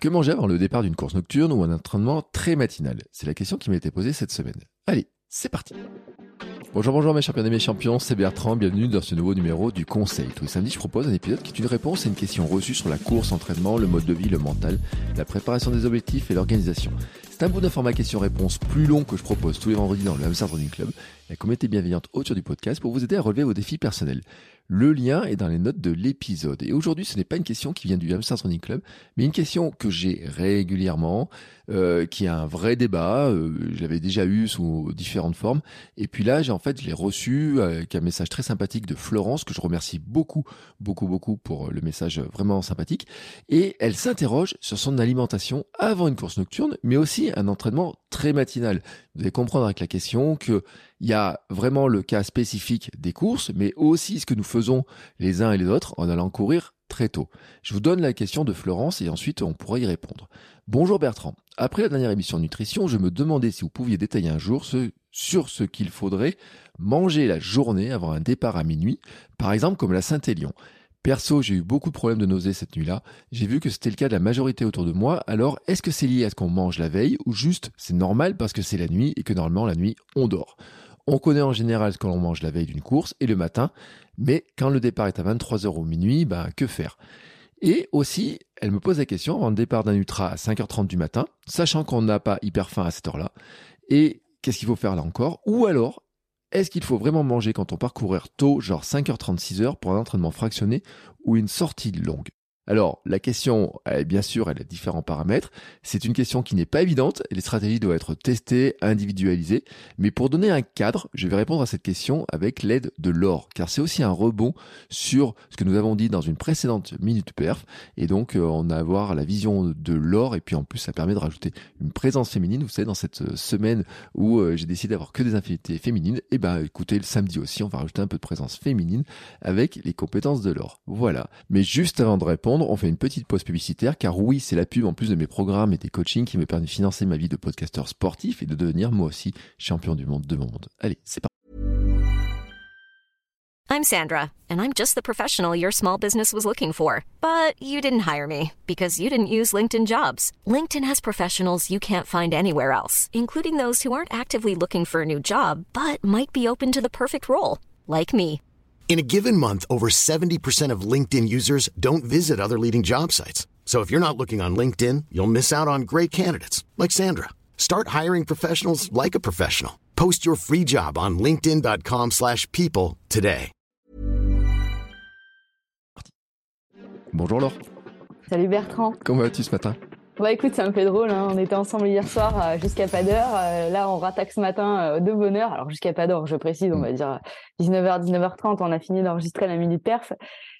Que manger avant le départ d'une course nocturne ou un entraînement très matinal? C'est la question qui m'a été posée cette semaine. Allez, c'est parti Bonjour, bonjour mes champions et mes champions, c'est Bertrand, bienvenue dans ce nouveau numéro du Conseil. Tous les samedis, je propose un épisode qui est une réponse à une question reçue sur la course, entraînement, le mode de vie, le mental, la préparation des objectifs et l'organisation. C'est un bout d'un format question-réponse plus long que je propose tous les vendredis dans le Hamster Running Club, la communauté bienveillante autour du podcast pour vous aider à relever vos défis personnels. Le lien est dans les notes de l'épisode. Et aujourd'hui, ce n'est pas une question qui vient du Hamster Running Club, mais une question que j'ai régulièrement, euh, qui a un vrai débat. Euh, je l'avais déjà eu sous différentes formes. Et puis là, j'ai en fait, je l'ai reçu avec un message très sympathique de Florence, que je remercie beaucoup, beaucoup, beaucoup pour le message vraiment sympathique. Et elle s'interroge sur son alimentation avant une course nocturne, mais aussi un entraînement très matinal. Vous allez comprendre avec la question que il y a vraiment le cas spécifique des courses, mais aussi ce que nous faisons les uns et les autres en allant courir très tôt. Je vous donne la question de Florence et ensuite on pourra y répondre. Bonjour Bertrand. Après la dernière émission nutrition, je me demandais si vous pouviez détailler un jour ce, sur ce qu'il faudrait manger la journée avant un départ à minuit, par exemple comme la Saint-Élion. Perso, j'ai eu beaucoup de problèmes de nausées cette nuit-là. J'ai vu que c'était le cas de la majorité autour de moi. Alors, est-ce que c'est lié à ce qu'on mange la veille ou juste c'est normal parce que c'est la nuit et que normalement la nuit on dort? On connaît en général ce que l'on mange la veille d'une course et le matin, mais quand le départ est à 23h ou minuit, ben, que faire? Et aussi, elle me pose la question avant le départ d'un ultra à 5h30 du matin, sachant qu'on n'a pas hyper faim à cette heure-là, et qu'est-ce qu'il faut faire là encore? Ou alors, est-ce qu'il faut vraiment manger quand on part courir tôt, genre 5h30, 6h, pour un entraînement fractionné ou une sortie longue? Alors, la question, bien sûr, elle a différents paramètres. C'est une question qui n'est pas évidente. Les stratégies doivent être testées, individualisées. Mais pour donner un cadre, je vais répondre à cette question avec l'aide de l'or. Car c'est aussi un rebond sur ce que nous avons dit dans une précédente minute perf. Et donc, euh, on a à la vision de l'or. Et puis, en plus, ça permet de rajouter une présence féminine. Vous savez, dans cette euh, semaine où euh, j'ai décidé d'avoir que des infinités féminines, et eh ben, écoutez, le samedi aussi, on va rajouter un peu de présence féminine avec les compétences de l'or. Voilà. Mais juste avant de répondre, on fait une petite pause publicitaire, car oui, c'est la pub en plus de mes programmes et des coachings qui me permettent de financer ma vie de podcasteur sportif et de devenir moi aussi champion du monde de mon monde. Allez, c'est parti. I'm Sandra, and I'm just the professional your small business was looking for. But you didn't hire me because you didn't use LinkedIn jobs. LinkedIn has professionals you can't find anywhere else, including those who aren't actively looking for a new job, but might be open to the perfect role, like me. In a given month, over 70% of LinkedIn users don't visit other leading job sites. So if you're not looking on LinkedIn, you'll miss out on great candidates like Sandra. Start hiring professionals like a professional. Post your free job on linkedin.com/people today. Bonjour Laure. Salut Bertrand. Comment vas-tu ce matin Bah écoute, ça me fait drôle. Hein. On était ensemble hier soir euh, jusqu'à pas d'heure. Euh, là, on rattaque ce matin euh, de bonne heure. Alors jusqu'à pas d'heure, je précise, on va dire 19h, 19h30. On a fini d'enregistrer la minute perf.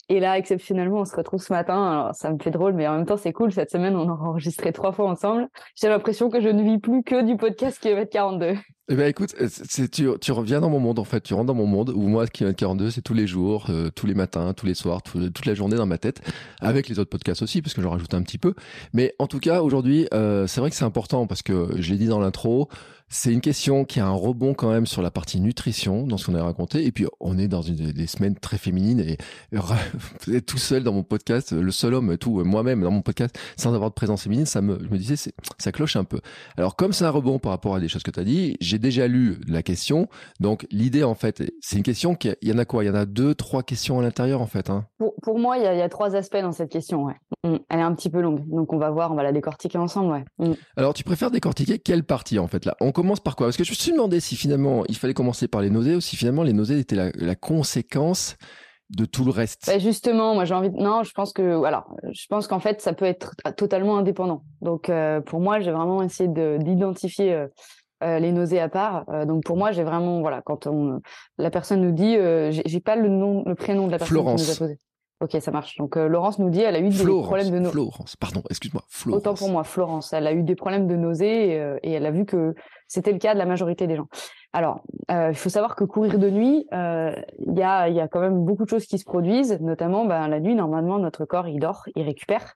Et là, exceptionnellement, on se retrouve ce matin. Alors, ça me fait drôle, mais en même temps, c'est cool. Cette semaine, on a enregistré trois fois ensemble. J'ai l'impression que je ne vis plus que du podcast Kilomètre 42. Eh ben écoute, c'est, tu, tu reviens dans mon monde en fait, tu rentres dans mon monde où moi Kilomètre 42 c'est tous les jours, euh, tous les matins, tous les soirs, toute la journée dans ma tête, avec les autres podcasts aussi parce que j'en rajoute un petit peu. Mais en tout cas aujourd'hui, euh, c'est vrai que c'est important parce que je l'ai dit dans l'intro, c'est une question qui a un rebond quand même sur la partie nutrition dans ce qu'on a raconté. Et puis, on est dans une, des semaines très féminines et tout seul dans mon podcast, le seul homme, tout, moi-même dans mon podcast, sans avoir de présence féminine, ça me, je me disais, ça cloche un peu. Alors, comme c'est un rebond par rapport à des choses que tu as dit, j'ai déjà lu la question. Donc, l'idée, en fait, c'est une question qui, il y en a quoi? Il y en a deux, trois questions à l'intérieur, en fait, hein. pour, pour, moi, il y, a, il y, a, trois aspects dans cette question, ouais. Mm. Elle est un petit peu longue. Donc, on va voir, on va la décortiquer ensemble, ouais. Mm. Alors, tu préfères décortiquer quelle partie, en fait, là? On commence par quoi? Parce que je me suis demandé si finalement il fallait commencer par les nausées ou si finalement les nausées étaient la, la conséquence de tout le reste. Bah justement, moi j'ai envie de... non, je pense que voilà, je pense qu'en fait ça peut être totalement indépendant. Donc euh, pour moi, j'ai vraiment essayé d'identifier euh, euh, les nausées à part. Donc pour moi, j'ai vraiment voilà, quand on la personne nous dit j'ai pas le nom le prénom de la personne Florence. qui nous a posé. Ok, ça marche. Donc euh, Laurence nous dit, elle a eu Florence, des problèmes de nausées. Florence, pardon, excuse-moi. Florence. Autant pour moi, Florence. Elle a eu des problèmes de nausées et, euh, et elle a vu que c'était le cas de la majorité des gens. Alors, il faut savoir que courir de nuit, il y, a, y a quand même beaucoup de choses qui se produisent, notamment ben, la nuit, normalement, notre corps, il dort, il récupère.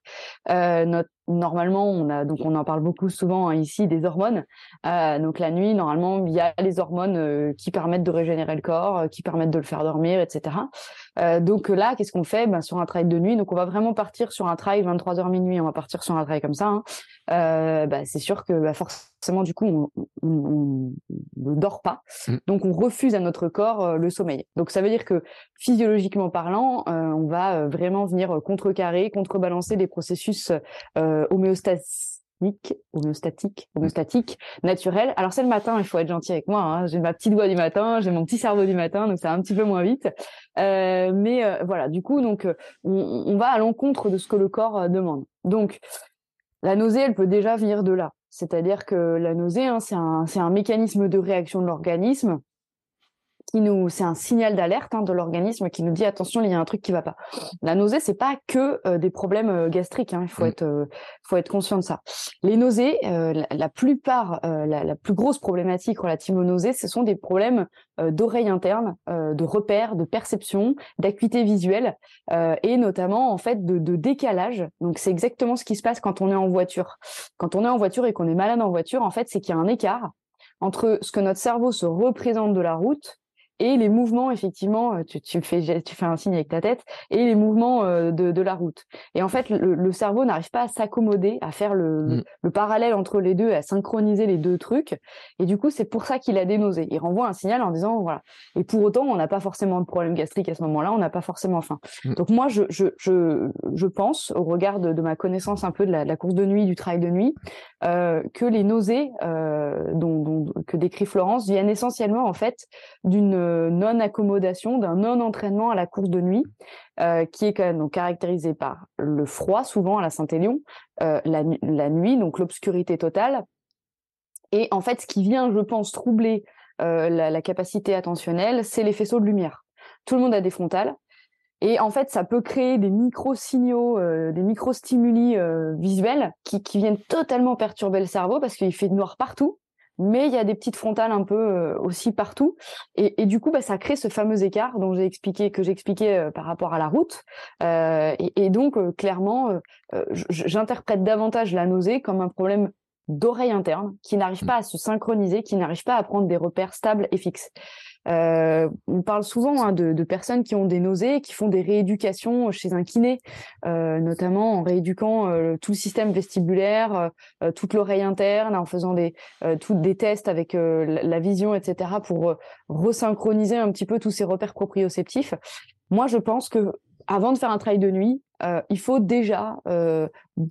notre normalement, on a donc on en parle beaucoup souvent hein, ici des hormones. Euh, donc la nuit, normalement, il y a les hormones euh, qui permettent de régénérer le corps, euh, qui permettent de le faire dormir, etc. donc là, qu'est-ce qu'on fait? Ben, sur un travail de nuit Donc on va vraiment partir sur un travail 23h minuit. On va partir sur un travail comme ça. Hein. Ben, c'est sûr que ben, forcément, du coup, on ne dort pas. Mmh. Donc on refuse à notre corps le sommeil. Donc ça veut dire que physiologiquement parlant, on va vraiment venir contrecarrer, contrebalancer les processus euh, homéostatique, homéostatique, homéostatique, naturel. Alors c'est le matin, il faut être gentil avec moi. Hein. J'ai ma petite voix du matin, j'ai mon petit cerveau du matin, donc ça va un petit peu moins vite. Euh, mais euh, voilà, du coup, donc on, on va à l'encontre de ce que le corps demande. Donc la nausée, elle peut déjà venir de là. C'est-à-dire que la nausée, hein, c'est un, un mécanisme de réaction de l'organisme nous, c'est un signal d'alerte hein, de l'organisme qui nous dit attention, il y a un truc qui va pas. La nausée, c'est pas que euh, des problèmes euh, gastriques. Hein, il faut mm. être, euh, faut être conscient de ça. Les nausées, la, plupart, la, plus grosse problématique relative aux nausées, ce sont des problèmes d'oreille interne, de repères, de perception, d'acuité visuelle et notamment en fait de, de décalage. Donc c'est exactement ce qui se passe quand on est en voiture. Quand on est en voiture et qu'on est malade en voiture, en fait, c'est qu'il y a un écart entre ce que notre cerveau se représente de la route et les mouvements effectivement euh, tu, tu, fais tu fais un signe avec ta tête et les mouvements euh, de, de la route. Et en fait le, cerveau n'arrive pas à s'accommoder à faire le, mm. le, parallèle entre les deux à synchroniser les deux trucs. Et du coup c'est pour ça qu'il a des nausées il renvoie un signal en disant voilà. Et pour autant on n'a pas forcément de problème gastrique à ce moment-là on n'a pas forcément faim. Mm. donc moi je, je, je, je pense au regard de, ma connaissance un peu de la, course de nuit du travail de nuit euh, que les nausées euh, dont, dont, que décrit Florence viennent essentiellement en fait d'une non-accommodation, d'un non-entraînement à la course de nuit, euh, qui est quand même donc caractérisé par le froid, souvent à la Saint-Élion, euh, la, nuit, donc l'obscurité totale. Et en fait, ce qui vient, je pense, troubler euh, la, capacité attentionnelle, c'est les faisceaux de lumière. Tout le monde a des frontales. Et en fait, ça peut créer des micro-signaux, des micro-stimuli visuels qui, qui, viennent totalement perturber le cerveau parce qu'il fait noir partout mais il y a des petites frontales un peu euh, aussi partout. Et, du coup, bah, ça crée ce fameux écart dont j'ai expliqué, que j'expliquais euh, par rapport à la route. Euh, et, donc, clairement, j'interprète davantage la nausée comme un problème d'oreille interne qui n'arrive mmh. pas à se synchroniser, qui n'arrive pas à prendre des repères stables et fixes. Euh, on parle souvent hein, de, personnes qui ont des nausées, qui font des rééducations chez un kiné, euh, notamment en rééduquant euh, tout le système vestibulaire, toute l'oreille interne, en faisant des, toutes des tests avec la vision, etc., pour resynchroniser un petit peu tous ces repères proprioceptifs. Moi, je pense que avant de faire un travail de nuit, il faut déjà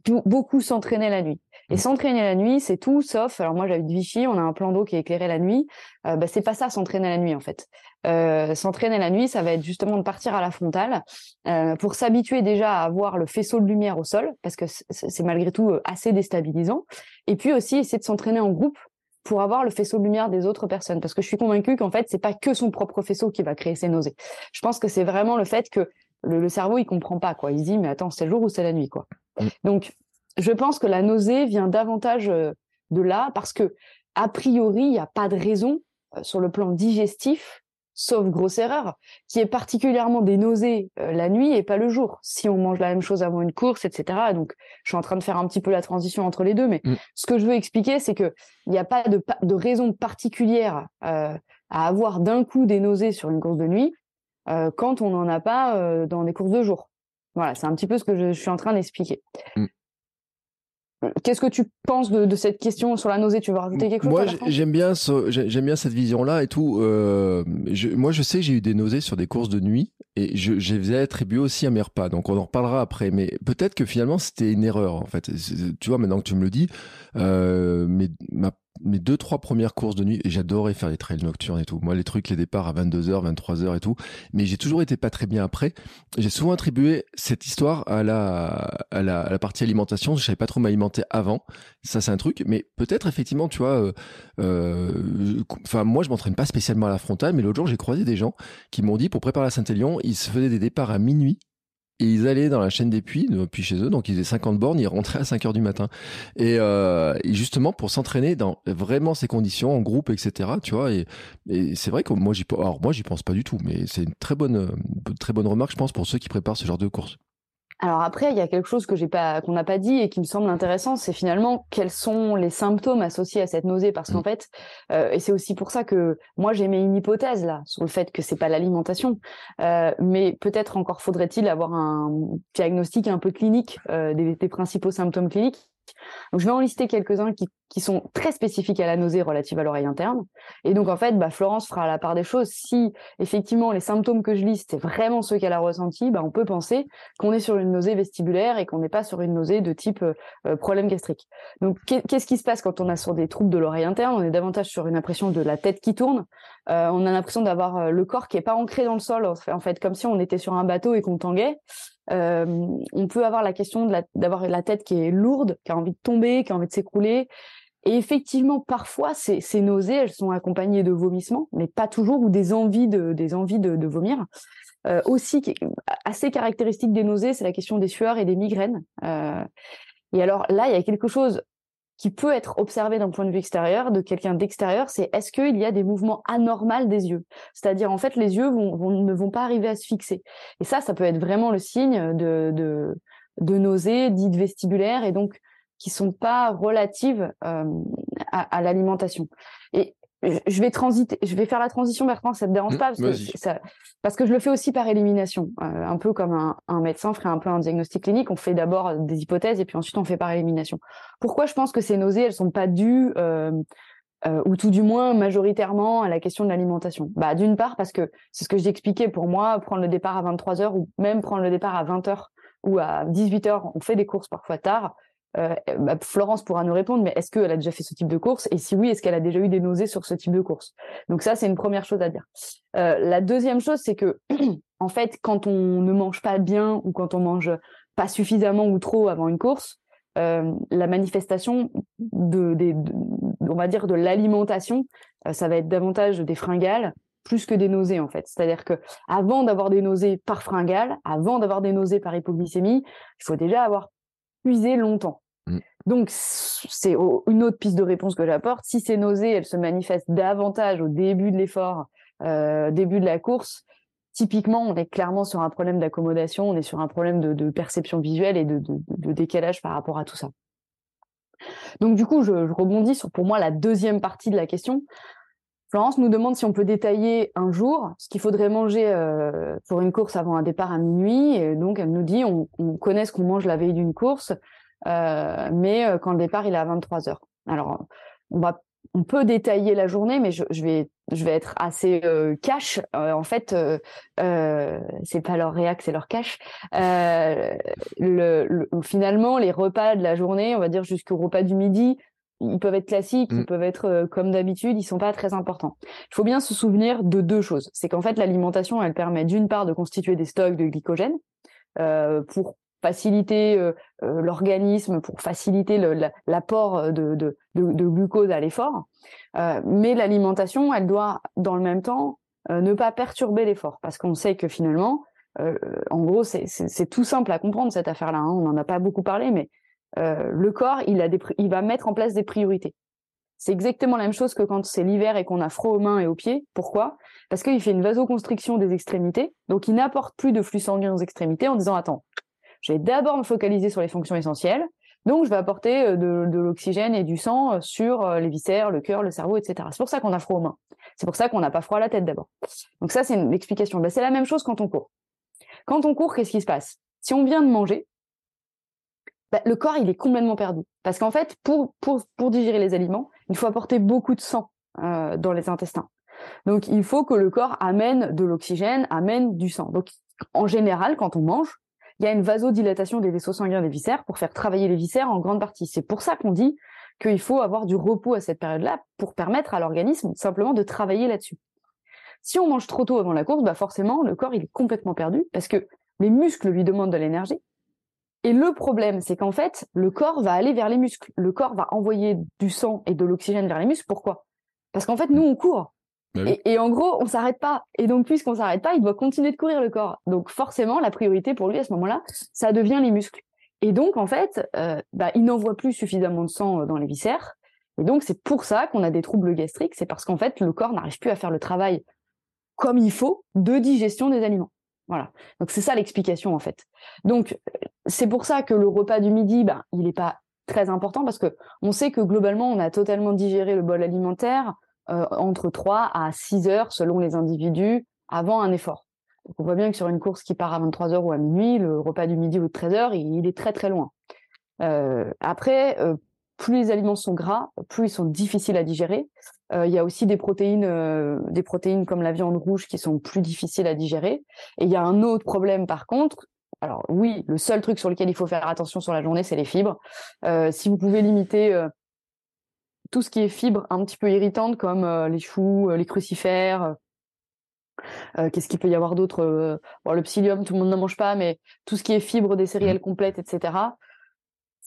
beaucoup s'entraîner la nuit. Et s'entraîner la nuit, c'est tout sauf. Alors moi, j'habite Vichy, on a un plan d'eau qui est éclairé la nuit. Euh, bah, c'est pas ça s'entraîner la nuit en fait. Euh, s'entraîner la nuit, ça va être justement de partir à la frontale euh, pour s'habituer déjà à avoir le faisceau de lumière au sol, parce que c'est malgré tout euh, assez déstabilisant. Et puis aussi essayer de s'entraîner en groupe pour avoir le faisceau de lumière des autres personnes, parce que je suis convaincue qu'en fait, c'est pas que son propre faisceau qui va créer ces nausées. Je pense que c'est vraiment le fait que le, le, cerveau il comprend pas quoi. Il se dit mais attends c'est le jour ou c'est la nuit quoi. Mmh. Donc je pense que la nausée vient davantage euh, de là parce que, a priori, il n'y a pas de raison euh, sur le plan digestif, sauf grosse erreur, qui est particulièrement des nausées euh, la nuit et pas le jour. Si on mange la même chose avant une course, etc. Donc, je suis en train de faire un petit peu la transition entre les deux, mais mm. ce que je veux expliquer, c'est que il n'y a pas de, de, raison particulière à avoir d'un coup des nausées sur une course de nuit quand on n'en a pas dans des courses de jour. Voilà, c'est un petit peu ce que je, suis en train d'expliquer. Mm. Qu'est-ce que tu penses de, cette question sur la nausée? Tu veux rajouter quelque chose Moi, j'aime bien, j'aime bien cette vision-là et tout. Euh, moi, je sais que j'ai eu des nausées sur des courses de nuit et je, je les ai attribuées aussi à mes repas. Donc, on en reparlera après. Mais peut-être que finalement, c'était une erreur en fait. Tu vois, maintenant que tu me le dis, euh, mais ma mes deux trois premières courses de nuit j'adorais faire les trails nocturnes et tout. Moi les trucs les départs à 22h, 23h et tout, mais j'ai toujours été pas très bien après. J'ai souvent attribué cette histoire à la à la, à la partie alimentation, je savais pas trop m'alimenter avant. Ça c'est un truc, mais peut-être effectivement, tu vois euh, euh, enfin moi je m'entraîne pas spécialement à la frontale, mais l'autre jour j'ai croisé des gens qui m'ont dit pour préparer la Saint-Élion, ils se faisaient des départs à minuit et ils allaient dans la chaîne des puits, depuis chez eux, donc ils faisaient 50 bornes, ils rentraient à 5 heures du matin. Et, euh, et justement pour s'entraîner dans vraiment ces conditions, en groupe, etc. Tu vois, et, c'est vrai que moi j'y, alors moi j'y pense pas du tout, mais c'est une très bonne, très bonne remarque, je pense, pour ceux qui préparent ce genre de course. Alors après, il y a quelque chose que j'ai pas, qu'on n'a pas dit et qui me semble intéressant, c'est finalement quels sont les symptômes associés à cette nausée, parce qu'en mmh. fait, euh, et c'est aussi pour ça que moi j'ai mis une hypothèse là sur le fait que c'est pas l'alimentation, euh, mais peut-être encore faudrait-il avoir un diagnostic un peu clinique euh, des, des principaux symptômes cliniques. Donc, je vais en lister quelques-uns qui, qui, sont très spécifiques à la nausée relative à l'oreille interne. Et donc, en fait, bah, Florence fera la part des choses. Si, effectivement, les symptômes que je liste, c'est vraiment ceux qu'elle a ressentis, bah, on peut penser qu'on est sur une nausée vestibulaire et qu'on n'est pas sur une nausée de type euh, problème gastrique. Donc, qu'est-ce qui se passe quand on a sur des troubles de l'oreille interne? On est davantage sur une impression de la tête qui tourne. Euh, on a l'impression d'avoir euh, le corps qui est pas ancré dans le sol, en fait, comme si on était sur un bateau et qu'on tanguait. Euh, on peut avoir la question d'avoir la, tête qui est lourde, qui a envie de tomber, qui a envie de s'écrouler. Et effectivement, parfois, ces, nausées, elles sont accompagnées de vomissements, mais pas toujours, ou des envies de, vomir. Euh, aussi, assez caractéristique des nausées, c'est la question des sueurs et des migraines. Euh, et alors là, il y a quelque chose qui peut être observé d'un point de vue extérieur, de quelqu'un d'extérieur, c'est est-ce qu'il y a des mouvements anormaux des yeux? C'est-à-dire, en fait, les yeux ne vont pas arriver à se fixer. Et ça, ça peut être vraiment le signe de, de, de nausées dites vestibulaires et donc qui sont pas relatives euh, à, à l'alimentation. Et je vais transiter, je vais faire la transition Bertrand, ça te dérange mmh, pas parce que ça, parce que je le fais aussi par élimination, euh, un peu comme un, un, médecin ferait un peu un diagnostic clinique. On fait d'abord des hypothèses et puis ensuite on fait par élimination. Pourquoi je pense que ces nausées elles sont pas dues euh, euh, ou tout du moins majoritairement à la question de l'alimentation? Bah d'une part parce que c'est ce que j'expliquais pour moi, prendre le départ à 23 h ou même prendre le départ à 20 h ou à 18 h on fait des courses parfois tard. Euh, bah, Florence pourra nous répondre, mais est-ce qu'elle a déjà fait ce type de course? Et si oui, est-ce qu'elle a déjà eu des nausées sur ce type de course? Donc ça, c'est une première chose à dire. Euh, la deuxième chose, c'est que en fait, quand on ne mange pas bien ou quand on mange pas suffisamment ou trop avant une course, euh, la manifestation de, on va dire, de l'alimentation, ça va être davantage des fringales plus que des nausées en fait. C'est-à-dire que avant d'avoir des nausées par fringale, avant d'avoir des nausées par hypoglycémie, il faut déjà avoir puiser longtemps. Mm. Donc, c'est une autre piste de réponse que j'apporte. Si ces nausées, elles se manifestent davantage au début de l'effort, euh, début de la course, typiquement, on est clairement sur un problème d'accommodation, on est sur un problème de, perception visuelle et de, décalage par rapport à tout ça. Donc, du coup, je, rebondis sur, pour moi, la deuxième partie de la question. Florence nous demande si on peut détailler un jour ce qu'il faudrait manger euh, pour une course avant un départ à minuit. Et donc, elle nous dit, on, connaît ce qu'on mange la veille d'une course, euh, mais euh, quand le départ, il est à 23 heures. Alors, on va, on peut détailler la journée, mais je, vais, je vais être assez cash. en fait, c'est pas leur réac, c'est leur cash. Le, finalement, les repas de la journée, on va dire jusqu'au repas du midi, ils peuvent être classiques, ils mm. peuvent être euh, comme d'habitude, ils sont pas très importants. Il faut bien se souvenir de deux choses. C'est qu'en fait, l'alimentation, elle permet d'une part de constituer des stocks de glycogène euh, pour faciliter euh, l'organisme, pour faciliter l'apport de, de, de, de, glucose à l'effort. Mais l'alimentation, elle doit, dans le même temps, ne pas perturber l'effort, parce qu'on sait que finalement, en gros, c'est tout simple à comprendre cette affaire-là. Hein. On n'en a pas beaucoup parlé, mais euh, le corps, il, va mettre en place des priorités. C'est exactement la même chose que quand c'est l'hiver et qu'on a froid aux mains et aux pieds. Pourquoi? Parce qu'il fait une vasoconstriction des extrémités, donc il n'apporte plus de flux sanguin aux extrémités en disant attends, je vais d'abord me focaliser sur les fonctions essentielles, donc je vais apporter euh, de, l'oxygène et du sang euh, sur les viscères, le cœur, le cerveau, etc. C'est pour ça qu'on a froid aux mains. C'est pour ça qu'on n'a pas froid à la tête d'abord. Donc ça c'est une explication. Ben, c'est la même chose quand on court. Quand on court, qu'est-ce qui se passe? Si on vient de manger, bah, le corps, il est complètement perdu. Parce qu'en fait, pour, pour, pour digérer les aliments, il faut apporter beaucoup de sang euh, dans les intestins. Donc, il faut que le corps amène de l'oxygène, amène du sang. Donc, en général, quand on mange, il y a une vasodilatation des vaisseaux sanguins des viscères pour faire travailler les viscères en grande partie. C'est pour ça qu'on dit qu'il faut avoir du repos à cette période-là pour permettre à l'organisme simplement de travailler là-dessus. Si on mange trop tôt avant la course, bah forcément, le corps, il est complètement perdu parce que les muscles lui demandent de l'énergie, et le problème, c'est qu'en fait, le corps va aller vers les muscles. Le corps va envoyer du sang et de l'oxygène vers les muscles. Pourquoi? Parce qu'en fait, nous, on court. Bah et, en gros, on s'arrête pas. Et donc, puisqu'on s'arrête pas, il doit continuer de courir le corps. Donc, forcément, la priorité pour lui à ce moment-là, ça devient les muscles. Et donc, en fait, euh, bah, il n'envoie plus suffisamment de sang euh, dans les viscères. Et donc, c'est pour ça qu'on a des troubles gastriques. C'est parce qu'en fait, le corps n'arrive plus à faire le travail comme il faut de digestion des aliments. Voilà. Donc, c'est ça l'explication, en fait. Donc, c'est pour ça que le repas du midi, bah, il n'est pas très important parce que on sait que globalement, on a totalement digéré le bol alimentaire euh, entre 3 à 6 heures selon les individus avant un effort. On voit bien que sur une course qui part à 23h ou à minuit, le repas du midi ou de 13h, il, est très très loin. Euh, après, euh, plus les aliments sont gras, plus ils sont difficiles à digérer. Euh, il y a aussi des protéines, euh, des protéines comme la viande rouge qui sont plus difficiles à digérer. Et il y a un autre problème par contre. Alors oui, le seul truc sur lequel il faut faire attention sur la journée, c'est les fibres. Euh, si vous pouvez limiter tout ce qui est fibres un petit peu irritantes comme les choux, les crucifères, qu'est-ce qu'il peut y avoir d'autre euh, Le psyllium, tout le monde n'en mange pas, mais tout ce qui est fibres des céréales mmh. complètes, etc.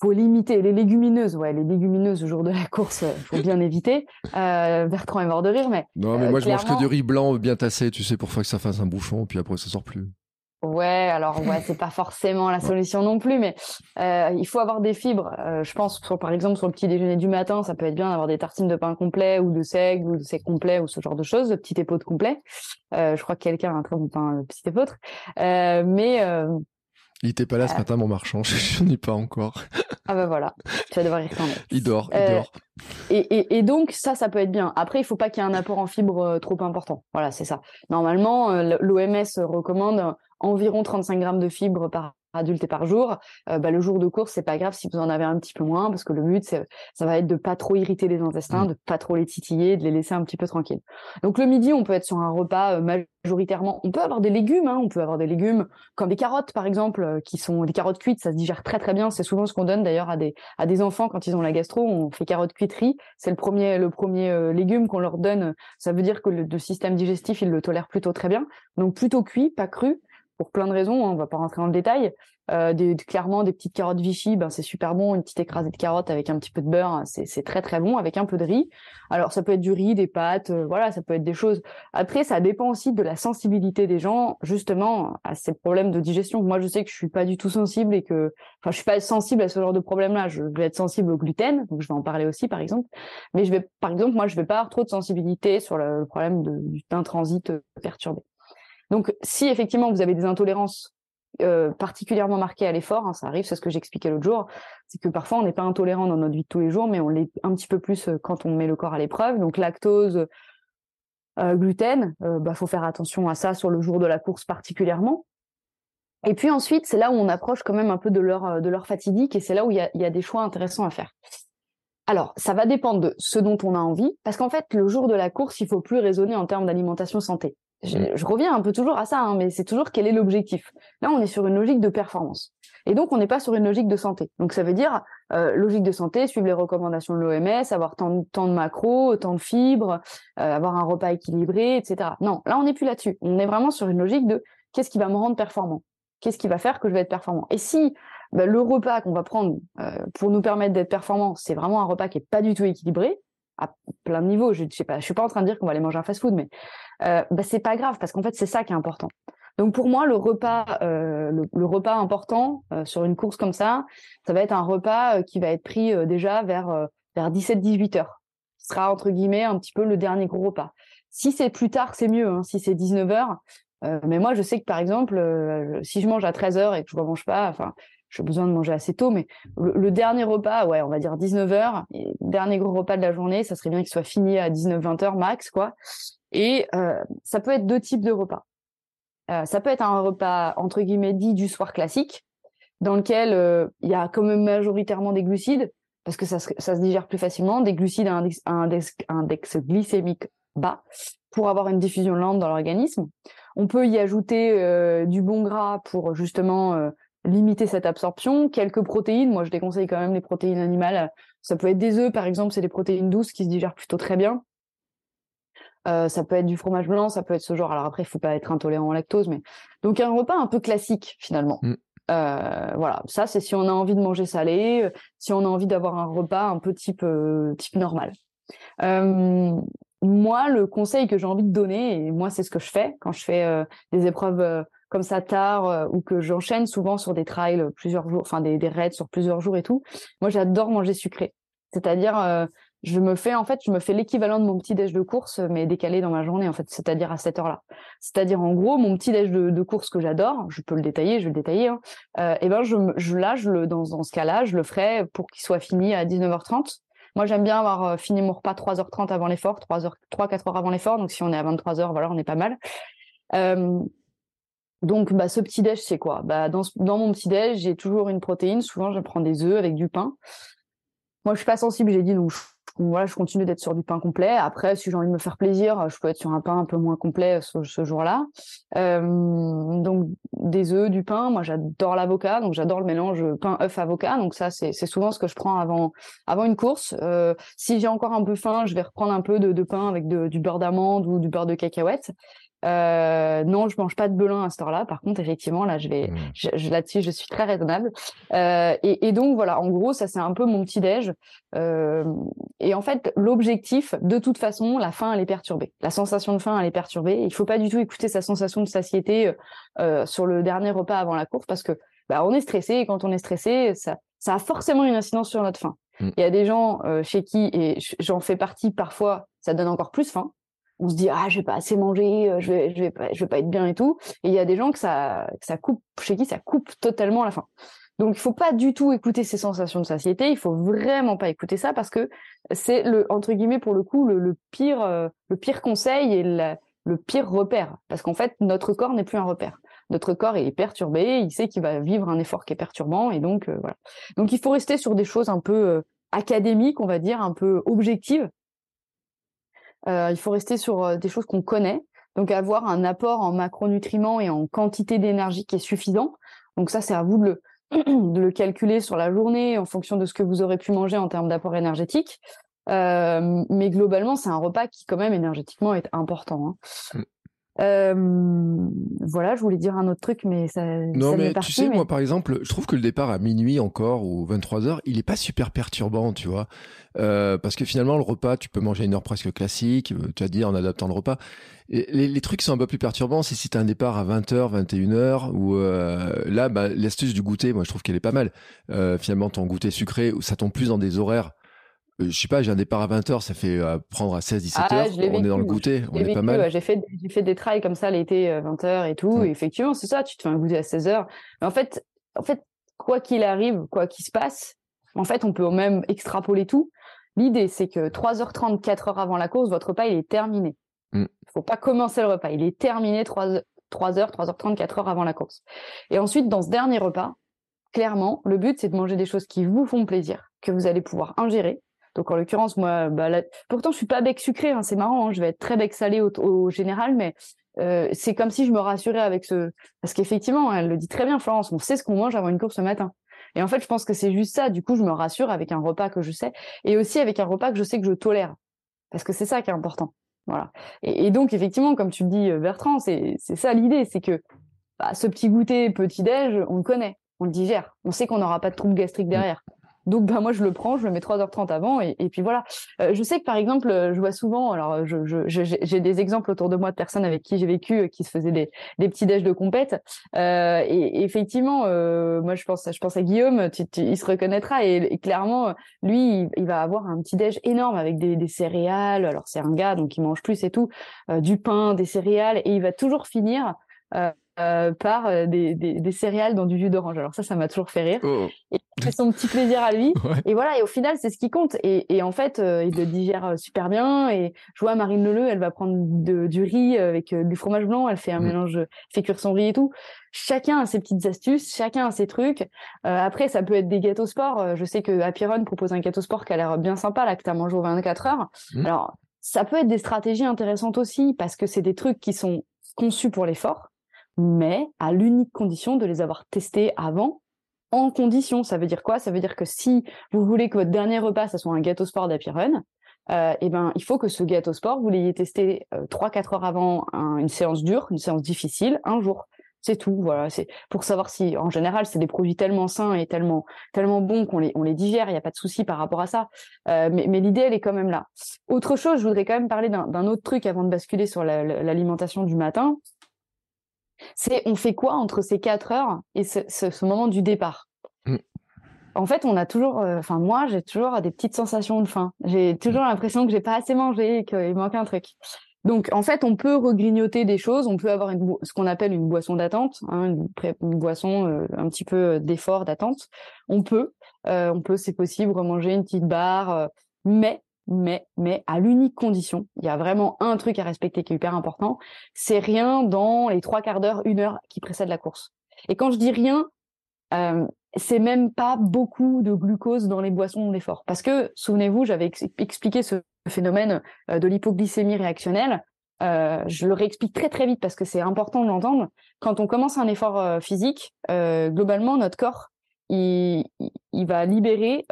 Faut limiter les légumineuses. Ouais, les légumineuses au jour de la course, euh, faut bien éviter. Bertrand est mort de rire, mais non, mais moi je mange que du riz blanc bien tassé, tu sais, pour que ça fasse un bouchon, puis après ça sort plus. Ouais, alors ouais, c'est pas forcément la solution non plus, mais euh, il faut avoir des fibres. Euh, je pense, par exemple, sur le petit déjeuner du matin, ça peut être bien d'avoir des tartines de pain complet ou de seigle ou de seigle complet ou ce genre de choses, de petit épeautre de complet. Euh, je crois que quelqu'un a un très bon pain de petit épeautre. mais il était pas là ce matin, mon marchand. Je n'y pas encore. ah ben voilà, tu vas devoir y retourner. Il dort, il dort. Et, et, et, donc ça, ça peut être bien. Après, il faut pas qu'il y ait un apport en fibres trop important. Voilà, c'est ça. Normalement, l'OMS recommande environ 35 grammes de fibres par adulte et par jour, euh, bah, le jour de course, c'est pas grave si vous en avez un petit peu moins, parce que le but, c'est, ça va être de pas trop irriter les intestins, mmh. de pas trop les titiller, de les laisser un petit peu tranquilles. Donc le midi, on peut être sur un repas euh, majoritairement, on peut avoir des légumes, hein, on peut avoir des légumes comme des carottes par exemple, euh, qui sont des carottes cuites, ça se digère très très bien. C'est souvent ce qu'on donne d'ailleurs à des à des enfants quand ils ont la gastro, on fait carottes cuites riz, c'est le premier le premier légume qu'on leur donne. Ça veut dire que le, le système digestif, il le tolère plutôt très bien. Donc plutôt cuit, pas cru pour plein de raisons, on hein, on va pas rentrer dans le détail. Euh, des, clairement, des petites carottes Vichy, ben, c'est super bon. Une petite écrasée de carottes avec un petit peu de beurre, c'est très très bon, avec un peu de riz. Alors ça peut être du riz, des pâtes, euh, voilà, ça peut être des choses. Après, ça dépend aussi de la sensibilité des gens, justement, à ces problèmes de digestion. Moi, je sais que je suis pas du tout sensible et que, enfin, je suis pas sensible à ce genre de problème-là. Je vais être sensible au gluten, donc je vais en parler aussi, par exemple. Mais je vais, par exemple, moi, je vais pas avoir trop de sensibilité sur le, problème d'un transit euh, perturbé. Donc, si effectivement vous avez des intolérances euh, particulièrement marquées à l'effort, hein, ça arrive, c'est ce que j'expliquais l'autre jour, c'est que parfois on n'est pas intolérant dans notre vie de tous les jours, mais on l'est un petit peu plus euh, quand on met le corps à l'épreuve. Donc, lactose, euh, gluten, bah faut faire attention à ça sur le jour de la course particulièrement. Et puis ensuite, c'est là où on approche quand même un peu de de leur fatidique et c'est là où il y a, y a, des choix intéressants à faire. Alors, ça va dépendre de ce dont on a envie, parce qu'en fait, le jour de la course, il faut plus raisonner en termes d'alimentation santé. Mm. Je, reviens un peu toujours à ça, hein, mais c'est toujours quel est l'objectif. Là, on est sur une logique de performance. Et donc, on n'est pas sur une logique de santé. Donc, ça veut dire, euh, logique de santé, suivre les recommandations de l'OMS, avoir tant, tant, de macros, tant de fibres, euh, avoir un repas équilibré, etc. Non, là, on n'est plus là-dessus. On est vraiment sur une logique de qu'est-ce qui va me rendre performant? Qu'est-ce qui va faire que je vais être performant? Et si bah, le repas qu'on va prendre euh, pour nous permettre d'être performant, c'est vraiment un repas qui est pas du tout équilibré, à plein de niveaux. Je ne je suis pas en train de dire qu'on va aller manger un fast-food, mais euh, bah, c'est pas grave parce qu'en fait c'est ça qui est important. Donc pour moi le repas, euh, le, repas important euh, sur une course comme ça, ça va être un repas euh, qui va être pris déjà vers vers 17-18 heures. Ce sera entre guillemets un petit peu le dernier gros repas. Si c'est plus tard, c'est mieux. Hein. Si c'est 19 heures, mais moi je sais que par exemple, si je mange à 13 heures et que je ne mange pas, enfin j'ai besoin de manger assez tôt, mais le, dernier repas, ouais, on va dire 19h, dernier gros repas de la journée, ça serait bien qu'il soit fini à 19-20 heures max, quoi. Et euh, ça peut être deux types de repas. Euh, ça peut être un repas entre guillemets dit du soir classique, dans lequel euh, il y a quand même majoritairement des glucides, parce que ça se, ça se digère plus facilement, des glucides à index, index, index glycémique bas, pour avoir une diffusion lente dans l'organisme. On peut y ajouter du bon gras pour justement limiter cette absorption. Quelques protéines, moi je déconseille quand même les protéines animales. Ça peut être des œufs, par exemple, c'est des protéines douces qui se digèrent plutôt très bien. Euh, ça peut être du fromage blanc, ça peut être ce genre. Alors après, il faut pas être intolérant au lactose, mais donc un repas un peu classique finalement. Mm. Euh, voilà, ça c'est si on a envie de manger salé, si on a envie d'avoir un repas un peu type euh, type normal. moi, le conseil que j'ai envie de donner, et moi, c'est ce que je fais quand je fais des épreuves comme ça tard ou que j'enchaîne souvent sur des trails plusieurs jours, enfin des, des raids sur plusieurs jours et tout. Moi, j'adore manger sucré. C'est-à-dire, je me fais en fait, je me fais l'équivalent de mon petit déj de course, mais décalé dans ma journée en fait, c'est-à-dire à cette heure-là. C'est-à-dire en gros mon petit déj de, course que j'adore, je peux le détailler, je vais le détailler. Hein, euh, et ben je, je là, le dans, dans ce cas-là, je le ferai pour qu'il soit fini à 19h30. Moi, j'aime bien avoir euh, fini mon repas 3h30 avant l'effort, 3h, 3 4 heures avant l'effort. Donc si on est à 23h, voilà, on est pas mal. Donc, bah, ce petit déj, c'est quoi? Bah, dans, mon petit déj, j'ai toujours une protéine. Souvent, je prends des œufs avec du pain. Moi, je suis pas sensible. J'ai dit donc voilà, je continue d'être sur du pain complet. Après, si j'ai envie de me faire plaisir, je peux être sur un pain un peu moins complet ce, jour-là. Euh, donc des œufs, du pain. Moi, j'adore l'avocat, donc j'adore le mélange pain œuf avocat. Donc ça, c'est souvent ce que je prends avant avant une course. Euh, si j'ai encore un peu faim, je vais reprendre un peu de, pain avec du beurre d'amande ou du beurre de cacahuète. Euh, non, je mange pas de belin à ce heure-là. Par contre, effectivement, là, je vais, mmh. je, là-dessus, je suis très raisonnable. Euh, et, et, donc voilà, en gros, ça c'est un peu mon petit déj. Euh, et en fait, l'objectif, de toute façon, la faim, elle est perturbée. La sensation de faim, elle est perturbée. Il faut pas du tout écouter sa sensation de satiété euh, sur le dernier repas avant la course parce que bah, on est stressé. Et quand on est stressé, ça, ça a forcément une incidence sur notre faim. Mmh. Il y a des gens euh, chez qui, et j'en fais partie parfois, ça donne encore plus faim on se dit ah je vais pas assez manger, euh, je vais je vais pas je vais pas être bien et tout. Et il y a des gens que ça que ça coupe chez qui ça coupe totalement la faim. Donc il faut pas du tout écouter ces sensations de satiété, il faut vraiment pas écouter ça parce que c'est le entre guillemets pour le coup le, pire euh, le pire conseil et le pire repère parce qu'en fait notre corps n'est plus un repère. Notre corps est perturbé, il sait qu'il va vivre un effort qui est perturbant et donc euh, voilà. Donc il faut rester sur des choses un peu académiques, on va dire, un peu objectives il faut rester sur euh, des choses qu'on connaît. Donc avoir un apport en macronutriments et en quantité d'énergie qui est suffisant. Donc ça, c'est à vous de le, calculer sur la journée en fonction de ce que vous aurez pu manger en termes d'apport énergétique. Euh, mais globalement, c'est un repas qui quand même énergétiquement est important. Hein. Euh, voilà, je voulais dire un autre truc, mais ça. Non, mais tu sais, moi, par exemple, je trouve que le départ à minuit encore ou 23 heures, il est pas super perturbant, tu vois, euh, parce que finalement, le repas, tu peux manger une heure presque classique, euh, tu as dit en adaptant le repas. Et les, les, trucs sont un peu plus perturbants, c'est si tu as un départ à 20h, 21h, ou euh, là, bah, l'astuce du goûter, moi, je trouve qu'elle est pas mal. Euh, finalement, ton goûter sucré, ça tombe plus dans des horaires je sais pas, j'ai un départ à 20h, ça fait euh, prendre à 16-17h, ah, on est dans le goûter, on est pas mal. j'ai fait, des trails comme ça l'été, 20h euh, et tout, et effectivement, c'est ça, tu te fais un goûter à 16h. Mais en fait, en fait, quoi qu'il arrive, quoi qu'il se passe, en fait, on peut même extrapoler tout. L'idée, c'est que 3h30, 4h avant la course, votre repas, il est terminé. Mm. Il faut pas commencer le repas, il est terminé 3h, 3h, 3h30, 4h avant la course. Et ensuite, dans ce dernier repas, clairement, le but, c'est de manger des choses qui vous font plaisir, que vous allez pouvoir ingérer, donc en l'occurrence, moi, bah, pourtant je suis pas bec sucré, hein, c'est marrant, hein, je vais être très bec salé au, général, mais euh, c'est comme si je me rassurais avec ce, parce qu'effectivement, elle le dit très bien, Florence, on sait ce qu'on mange avant une course ce matin. Et en fait, je pense que c'est juste ça. Du coup, je me rassure avec un repas que je sais, et aussi avec un repas que je sais que je tolère, parce que c'est ça qui est important. Voilà. Et, donc, effectivement, comme tu le dis, Bertrand, c'est ça l'idée, c'est que bah, ce petit goûter petit déj, on le connaît, on le digère, on sait qu'on n'aura pas de trouble gastrique derrière. Donc bah moi je le prends, je le mets 3h30 avant et, puis voilà. Euh, je sais que par exemple, je vois souvent, alors j'ai je, je, des exemples autour de moi de personnes avec qui j'ai vécu euh, qui se faisaient des, des petits déj de compète. Euh, et, effectivement, euh, moi je pense, je pense à Guillaume, tu, il se reconnaîtra et, clairement lui il, va avoir un petit déj énorme avec des, des céréales. Alors c'est un gars donc il mange plus et tout, euh, du pain, des céréales et il va toujours finir euh, par euh, des, des, des, céréales dans du jus d'orange. Alors ça, ça m'a toujours fait rire. Oh. C'est son petit plaisir à lui. Et voilà, et au final, c'est ce qui compte. Et, et en fait, euh, il le digère super bien. Et je vois Marine Leleu, elle va prendre de, du riz avec du fromage blanc. Elle fait un mm. mélange, fait cuire son riz et tout. Chacun a ses petites astuces, chacun a ses trucs. après, ça peut être des gâteaux sport. Je sais que Happy propose un gâteau sport qui a l'air bien sympa, là, que tu as mangé aux 24 heures. Mm. Alors, ça peut être des stratégies intéressantes aussi parce que c'est des trucs qui sont conçus pour l'effort mais à l'unique condition de les avoir testés avant en condition. Ça veut dire quoi? Ça veut dire que si vous voulez que votre dernier repas, ça soit un gâteau sport d'Happy euh, eh ben, il faut que ce gâteau sport, vous l'ayez testé euh, 3-4 heures avant une séance dure, une séance difficile, un jour. C'est tout, voilà. C'est pour savoir si, en général, c'est des produits tellement sains et tellement tellement bons qu'on les on les digère. Il n'y a pas de souci par rapport à ça. Euh, mais l'idée, elle est quand même là. Autre chose, je voudrais quand même parler d'un autre truc avant de basculer sur l'alimentation du matin. C'est on fait quoi entre ces quatre heures et ce, ce, moment du départ? Mm. En fait, on a toujours, euh, enfin moi, j'ai toujours des petites sensations de faim. J'ai toujours l'impression que j'ai pas assez mangé et qu'il manque un truc. Donc, en fait, on peut regrignoter des choses. On peut avoir une, ce qu'on appelle une boisson d'attente, hein, une, une, boisson euh, un petit peu euh, d'effort d'attente. On peut, euh, on peut, c'est possible, remanger une petite barre, mais, mais, mais, à l'unique condition, il y a vraiment un truc à respecter qui est hyper important. C'est rien dans les trois quarts d'heure, une heure qui précède la course. Et quand je dis rien, c'est même pas beaucoup de glucose dans les boissons d'effort. Parce que, souvenez-vous, j'avais expliqué ce phénomène euh, de l'hypoglycémie réactionnelle. Euh, je le réexplique très très vite parce que c'est important de l'entendre. Quand on commence un effort euh, physique, globalement, notre corps, il va libérer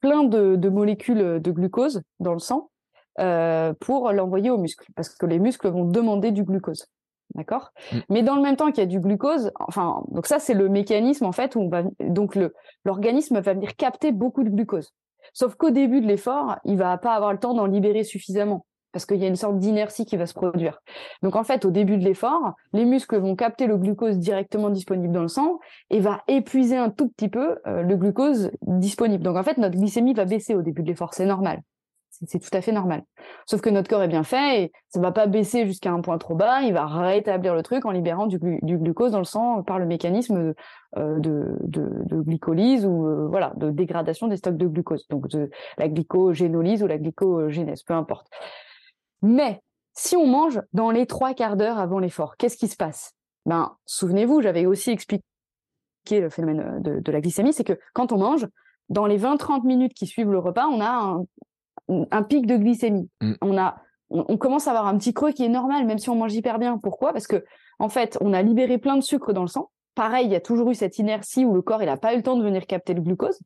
plein de, de, molécules de glucose dans le sang pour l'envoyer aux muscles, parce que les muscles vont demander du glucose. D'accord? Mm. Mais dans le même temps qu'il y a du glucose, enfin, donc ça c'est le mécanisme en fait où on va donc le l'organisme va venir capter beaucoup de glucose. Sauf qu'au début de l'effort, il va pas avoir le temps d'en libérer suffisamment parce qu'il y a une sorte d'inertie qui va se produire. Donc en fait, au début de l'effort, les muscles vont capter le glucose directement disponible dans le sang et va épuiser un tout petit peu euh, le glucose disponible. Donc en fait, notre glycémie va baisser au début de l'effort, c'est normal c'est tout à fait normal. Sauf que notre corps est bien fait et ça va pas baisser jusqu'à un point trop bas, il va rétablir le truc en libérant du, glucose dans le sang par le mécanisme euh, de, glycolyse ou euh, voilà de dégradation des stocks de glucose, donc de la glycogénolyse ou la glycogénèse, peu importe. Mais si on mange dans les trois quarts d'heure avant l'effort, qu'est-ce qui se passe? Ben, souvenez-vous, j'avais aussi expliqué le phénomène de, de la glycémie, c'est que quand on mange, dans les 20-30 minutes qui suivent le repas, on a un, un pic de glycémie. Mm. On a, on, commence à avoir un petit creux qui est normal, même si on mange hyper bien. Pourquoi? Parce que en fait, on a libéré plein de sucre dans le sang. Pareil, il y a toujours eu cette inertie où le corps il n'a pas eu le temps de venir capter le glucose.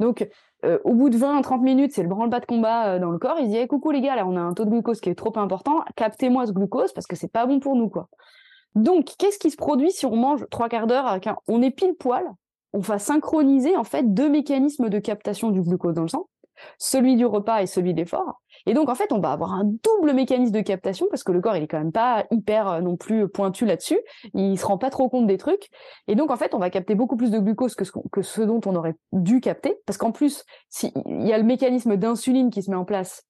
Donc, euh, au bout de 20 30 minutes, c'est le branle-bas de combat euh, dans le corps. Il dit coucou les gars, là on a un taux de glucose qui est trop important. Captez-moi ce glucose parce que c'est pas bon pour nous quoi. Donc, qu'est-ce qui se produit si on mange trois quarts d'heure avec un... On est pile poil. On va synchroniser en fait deux mécanismes de captation du glucose dans le sang celui du repas et celui de l'effort. Et donc, en fait, on va avoir un double mécanisme de captation parce que le corps, il est quand même pas hyper euh, non plus pointu là-dessus. Il se rend pas trop compte des trucs. Et donc, en fait, on va capter beaucoup plus de glucose que ce, que ce dont on aurait dû capter. Parce qu'en plus, il y a le mécanisme d'insuline qui se met en place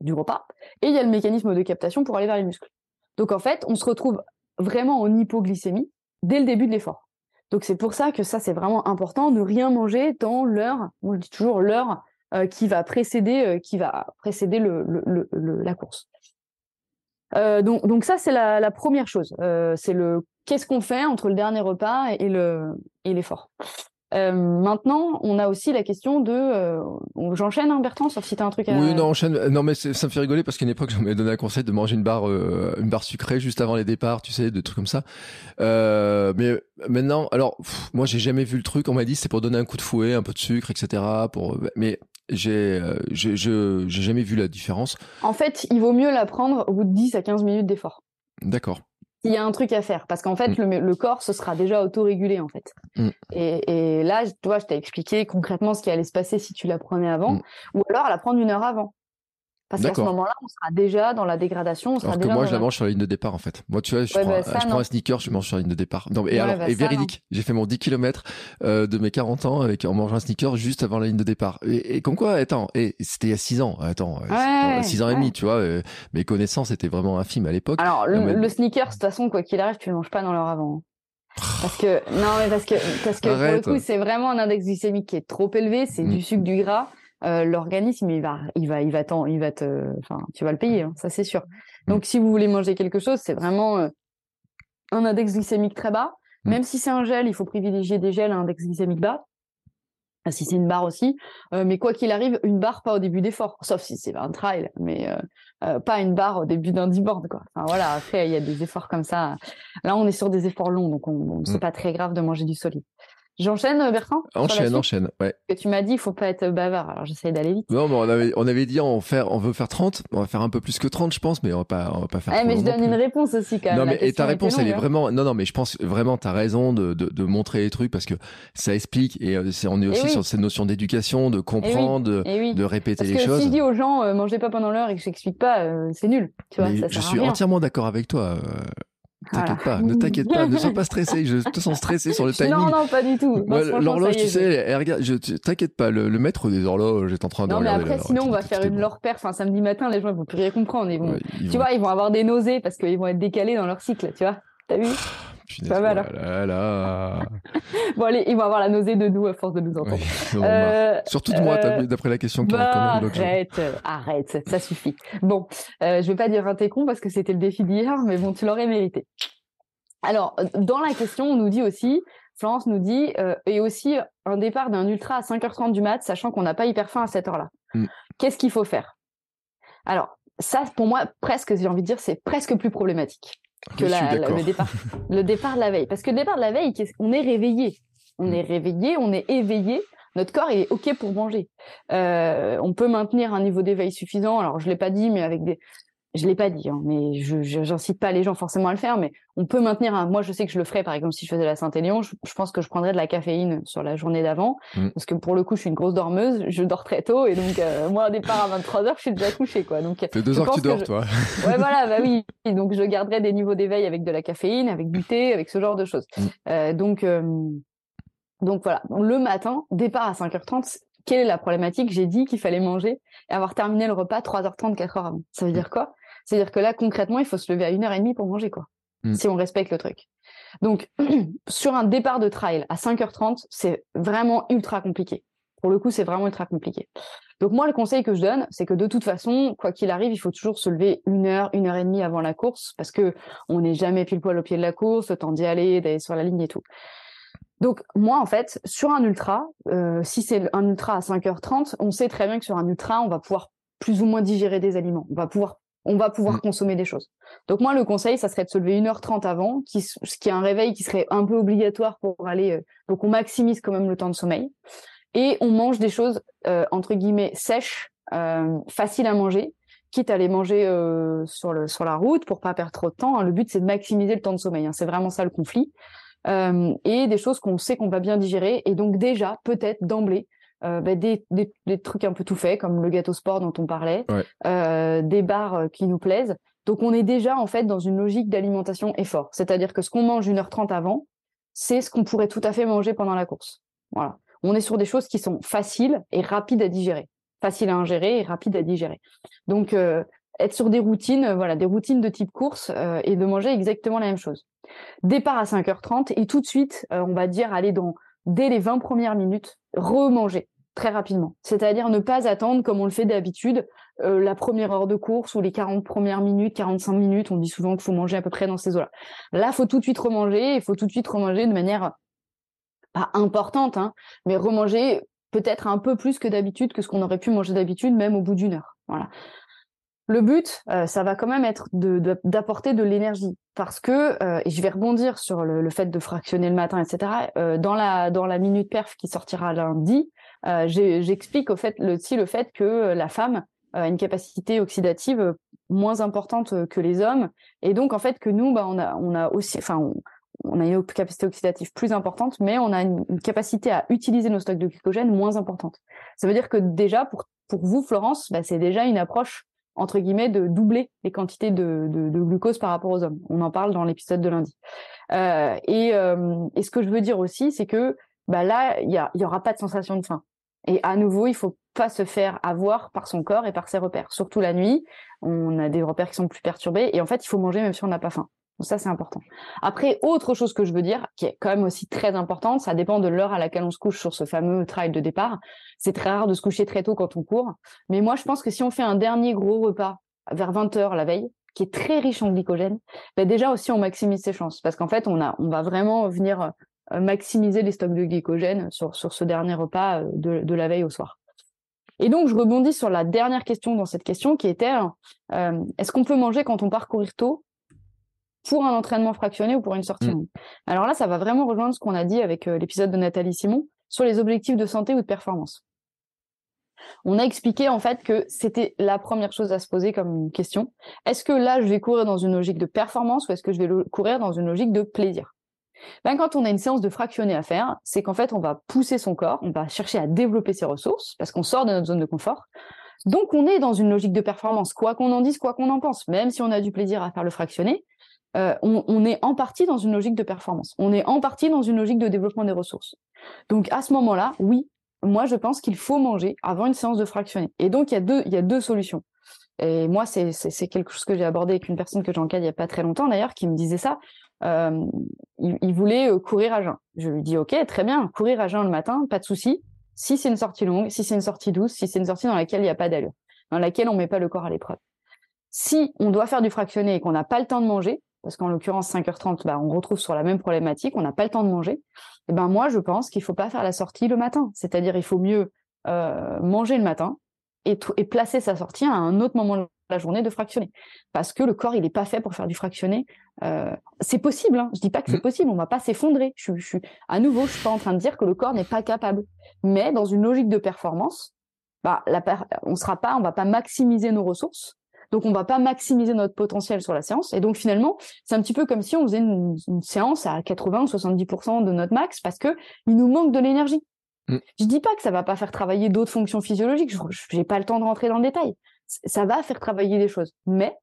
du repas et il y a le mécanisme de captation pour aller vers les muscles. Donc, en fait, on se retrouve vraiment en hypoglycémie dès le début de l'effort. Donc c'est pour ça que ça c'est vraiment important de rien manger dans l'heure, on dit toujours l'heure euh, qui va précéder euh, la course. Euh, donc, ça c'est la, première chose, c'est le qu'est-ce qu'on fait entre le dernier repas le et l'effort. Euh, maintenant, on a aussi la question de. Euh, j'enchaîne, hein, Bertrand, sauf si t'as un truc à. Oui, non, enchaîne. Non, mais ça me fait rigoler parce qu'à une époque, j'avais donné un conseil de manger une barre, euh, une barre sucrée juste avant les départs, tu sais, des trucs comme ça. mais maintenant, alors, moi, j'ai jamais vu le truc. On m'a dit c'est pour donner un coup de fouet, un peu de sucre, etc. Pour, mais j'ai, j'ai, j'ai jamais vu la différence. En fait, il vaut mieux la prendre au bout de 10 à 15 minutes d'effort. D'accord il y a un truc à faire parce qu'en fait mm. le, corps se sera déjà autorégulé en fait mm. et, et, là tu vois je t'ai expliqué concrètement ce qui allait se passer si tu la prenais avant mm. ou alors la prendre une heure avant parce qu'à ce moment-là, on sera déjà dans la dégradation. On sera alors que moi, je la mange sur la ligne de départ, en fait. Moi, tu vois, je, prends, bah, je prends, un sneaker, je mange sur la ligne de départ. Non, et alors, bah, et véridique, j'ai fait mon 10 km euh, de mes 40 ans avec, en mangeant un sneaker juste avant la ligne de départ. Et, et comme quoi, attends, et c'était il y a 6 ans. Attends, ouais, 6 ans et demi, tu vois. Euh, mes connaissances étaient vraiment infimes à l'époque. Alors, le, sneaker, de toute façon, quoi qu'il arrive, tu le manges pas dans l'heure avant. Parce que non mais parce que parce que pour le coup c'est vraiment un index glycémique qui est trop élevé, c'est mm. du sucre, du gras. Euh, l'organisme il va il va il va il va te enfin tu vas le payer hein, ça c'est sûr. Donc si vous voulez manger quelque chose c'est vraiment euh, un index glycémique très bas. Mm. même si c'est un gel il faut privilégier des gels à index glycémique bas. Ah, si c'est une barre aussi. Euh, mais quoi qu'il arrive une barre pas au début d'effort. Sauf si c'est un trail mais pas une barre au début d'un board quoi. Enfin voilà après il y a des efforts comme ça. Là on est sur des efforts longs donc on, c'est mm. pas très grave de manger du solide J'enchaîne, euh, Bertrand Enchaîne, enchaîne, ouais. Que tu m'as dit, il faut pas être bavard, alors j'essaye d'aller vite. Non, mais on avait, on avait dit, on, faire, on veut faire 30, on va faire un peu plus que 30, je pense, mais on va pas, on va pas faire ouais, mais je donne une réponse aussi, quand même. Non, mais et ta réponse, elle est hein. vraiment, non, non, mais je pense vraiment, tu as raison de, de, de, montrer les trucs parce que ça explique et euh, on est aussi sur cette notion d'éducation, de comprendre, de, de, répéter parce les que choses. Si je dis aux gens, euh, mangez pas pendant l'heure et que j'explique pas, c'est nul, tu vois. Ça je suis entièrement d'accord avec toi. T'inquiète pas, ne t'inquiète pas, ne sois pas stressé. Je te sens stressé sur le timing. Non, non, pas du tout. L'horloge, tu sais, elle, regarde, je, t'inquiète pas, le, maître des horloges est en train de Non, mais après, sinon, on va faire une lore paire. Enfin, samedi matin, les gens, ils vont plus rien comprendre. Ils vont, tu vois, ils vont avoir des nausées parce qu'ils vont être décalés dans leur cycle, tu vois. T'as vu? Pas mal. Hein. bon, allez, ils vont avoir la nausée de nous à force de nous entendre. euh, Surtout de moi, euh, d'après la question bah, Arrête, arrête, ça suffit. Bon, euh, je vais pas dire un t'es con parce que c'était le défi d'hier, mais bon, tu l'aurais mérité. Alors, dans la question, on nous dit aussi, Florence nous dit, euh, et aussi un départ d'un ultra à 5h30 du mat, sachant qu'on n'a pas hyper faim à cette heure-là. Mm. Qu'est-ce qu'il faut faire? Alors, ça, pour moi, presque, j'ai envie de dire, c'est presque plus problématique que le, départ, le départ de la veille. Parce que le départ de la veille, on est réveillé? On est réveillé, on est éveillé. Notre corps est OK pour manger. Euh, on peut maintenir un niveau d'éveil suffisant. Alors, je l'ai pas dit, mais avec des, je l'ai pas dit, hein, mais je j'incite pas les gens forcément à le faire, mais on peut maintenir un. Moi, je sais que je le ferais, par exemple, si je faisais la Saint-Élion, je, pense que je prendrais de la caféine sur la journée d'avant, mmh. parce que pour le coup, je suis une grosse dormeuse, je dors très tôt, et donc euh, moi, au départ à 23 heures, je suis déjà couchée, quoi. Donc, fait deux heures que tu dors, toi. ouais, voilà, bah oui. donc, je garderai des niveaux d'éveil avec de la caféine, avec du thé, avec ce genre de choses. Mmh. Euh, donc, euh, donc voilà. Le matin, départ à 5h30. Quelle est la problématique? J'ai dit qu'il fallait manger et avoir terminé le repas 3h30, 4h avant. Ça veut mmh. dire quoi? C'est-à-dire que là, concrètement, il faut se lever à une heure et demie pour manger, quoi. Mm. Si on respecte le truc. Donc, sur un départ de trail à 5h30, c'est vraiment ultra compliqué. Pour le coup, c'est vraiment ultra compliqué. Donc moi, le conseil que je donne, c'est que de toute façon, quoi qu'il arrive, il faut toujours se lever une heure, une heure et demie avant la course, parce que on n'est jamais pile poil au pied de la course, le temps d'y aller, d'aller sur la ligne et tout. Donc moi, en fait, sur un ultra, euh, si c'est un ultra à 5h30, on sait très bien que sur un ultra, on va pouvoir plus ou moins digérer des aliments. On va pouvoir on va pouvoir mm. consommer des choses. Donc moi, le conseil, ça serait de se lever 1h30 avant, qui, ce qui est un réveil qui serait un peu obligatoire pour aller... Euh, donc on maximise quand même le temps de sommeil. Et on mange des choses, euh, entre guillemets, sèches, euh, faciles à manger, quitte à les manger sur, le, sur la route pour pas perdre trop de temps. Hein. Le but, c'est de maximiser le temps de sommeil. Hein. C'est vraiment ça le conflit. et des choses qu'on sait qu'on va bien digérer. Et donc déjà, peut-être d'emblée, euh, bah, des, des, des, trucs un peu tout faits, comme le gâteau sport dont on parlait, euh, des bars euh, qui nous plaisent. Donc on est déjà en fait dans une logique d'alimentation effort. C'est-à-dire que ce qu'on mange une heure trente avant, c'est ce qu'on pourrait tout à fait manger pendant la course. Voilà. On est sur des choses qui sont faciles et rapides à digérer. Faciles à ingérer et rapides à digérer. Donc euh, être sur des routines, voilà, des routines de type course euh, et de manger exactement la même chose. Départ à 5h30 et tout de suite, on va dire aller dans dès les 20 premières minutes, remanger très rapidement. C'est-à-dire ne pas attendre, comme on le fait d'habitude, euh, la première heure de course ou les 40 premières minutes, 45 minutes. On dit souvent qu'il faut manger à peu près dans ces eaux-là. Là, faut tout de suite remanger. Il faut tout de suite remanger de manière pas importante, hein, mais remanger peut-être un peu plus que d'habitude, que ce qu'on aurait pu manger d'habitude, même au bout d'une heure. Voilà. Le but, euh, ça va quand même être d'apporter de, l'énergie, parce que, euh, et je vais rebondir sur le, fait de fractionner le matin, etc. Dans la dans la minute perf qui sortira lundi, j'explique au fait le, aussi le fait que la femme a une capacité oxydative moins importante que les hommes, et donc en fait que nous, bah, on a on a aussi, enfin on, a une capacité oxydative plus importante, mais on a une, capacité à utiliser nos stocks de glycogène moins importante. Ça veut dire que déjà pour pour vous, Florence, bah, c'est déjà une approche entre guillemets, de doubler les quantités de, de, glucose par rapport aux hommes. On en parle dans l'épisode de lundi. Euh, et, euh, ce que je veux dire aussi, c'est que bah là, il y, y aura pas de sensation de faim. Et à nouveau, il faut pas se faire avoir par son corps et par ses repères. Surtout la nuit, on a des repères qui sont plus perturbés. Et en fait, il faut manger même si on n'a pas faim. Donc ça, c'est important. Après, autre chose que je veux dire, qui est quand même aussi très importante, ça dépend de l'heure à laquelle on se couche sur ce fameux trail de départ. C'est très rare de se coucher très tôt quand on court. Mais moi, je pense que si on fait un dernier gros repas vers 20 heures la veille, qui est très riche en glycogène, ben déjà aussi on maximise ses chances. Parce qu'en fait, on, va vraiment venir maximiser les stocks de glycogène sur, sur ce dernier repas euh, de, de la veille au soir. Et donc, je rebondis sur la dernière question dans cette question qui était euh, est-ce qu'on peut manger quand on part courir tôt pour un entraînement fractionné ou pour une sortie Mm. Alors là, ça va vraiment rejoindre ce qu'on a dit avec euh, l'épisode de Nathalie Simon sur les objectifs de santé ou de performance. On a expliqué en fait que c'était la première chose à se poser comme question. Est-ce que là, je vais courir dans une logique de performance ou est-ce que je vais courir dans une logique de plaisir? Ben, Quand on a une séance de fractionné à faire, c'est qu'en fait, on va pousser son corps, on va chercher à développer ses ressources parce qu'on sort de notre zone de confort. Donc, on est dans une logique de performance, quoi qu'on en dise, quoi qu'on en pense, même si on a du plaisir à faire le fractionné. euh, on, est en partie dans une logique de performance. On est en partie dans une logique de développement des ressources. Donc à ce moment-là, oui, moi je pense qu'il faut manger avant une séance de fractionné. Et donc il y a deux, il y a deux solutions. Et moi c'est quelque chose que j'ai abordé avec une personne que j'encadre il y a pas très longtemps d'ailleurs qui me disait ça. Euh, il, voulait euh, courir à jeun. Je lui dis ok très bien, courir à jeun le matin, pas de souci. Si c'est une sortie longue, si c'est une sortie douce, si c'est une sortie dans laquelle il n'y a pas d'allure, dans laquelle on met pas le corps à l'épreuve. Si on doit faire du fractionné et qu'on n'a pas le temps de manger, parce qu'en l'occurrence 5h30, bah, on retrouve sur la même problématique, on n'a pas le temps de manger. Et ben moi, je pense qu'il faut pas faire la sortie le matin. C'est-à-dire, il faut mieux euh, manger le matin et placer sa sortie à un autre moment de la journée de fractionner. Parce que le corps, il n'est pas fait pour faire du fractionné. Euh, c'est possible. Hein. Je dis pas que c'est Mhm. possible. On va pas s'effondrer. Je, suis- je suis à nouveau, je suis pas en train de dire que le corps n'est pas capable. Mais dans une logique de performance, bah, la per- on sera pas, on va pas maximiser nos ressources. Donc, on va pas maximiser notre potentiel sur la séance. Et donc, finalement, c'est un petit peu comme si on faisait une, une séance à 80 ou 70% de notre max parce que il nous manque de l'énergie. Mm. Je dis pas que ça va pas faire travailler d'autres fonctions physiologiques. Je n'ai pas le temps de rentrer dans le détail. Ça va faire travailler des choses, mais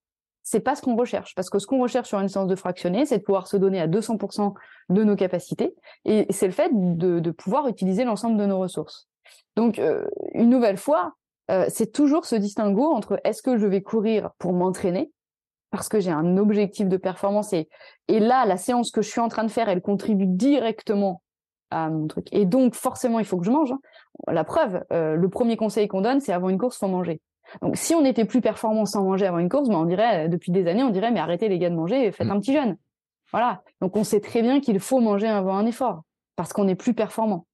c'est pas ce qu'on recherche. Parce que ce qu'on recherche sur une séance de fractionné, c'est de pouvoir se donner à 200% de nos capacités, et c'est le fait de, pouvoir utiliser l'ensemble de nos ressources. Donc, euh, une nouvelle fois, euh, c'est toujours ce distinguo entre est-ce que je vais courir pour m'entraîner parce que j'ai un objectif de performance et, et là, la séance que je suis en train de faire, elle contribue directement à mon truc. Et donc, forcément, il faut que je mange. hein. La preuve, euh, le premier conseil qu'on donne, c'est avant une course, faut manger. Donc, si on était plus performant sans manger avant une course, ben, on dirait, euh, depuis des années, on dirait, mais arrêtez les gars de manger, faites Mm. un petit jeûne. Voilà. Donc, on sait très bien qu'il faut manger avant un effort parce qu'on est plus performant.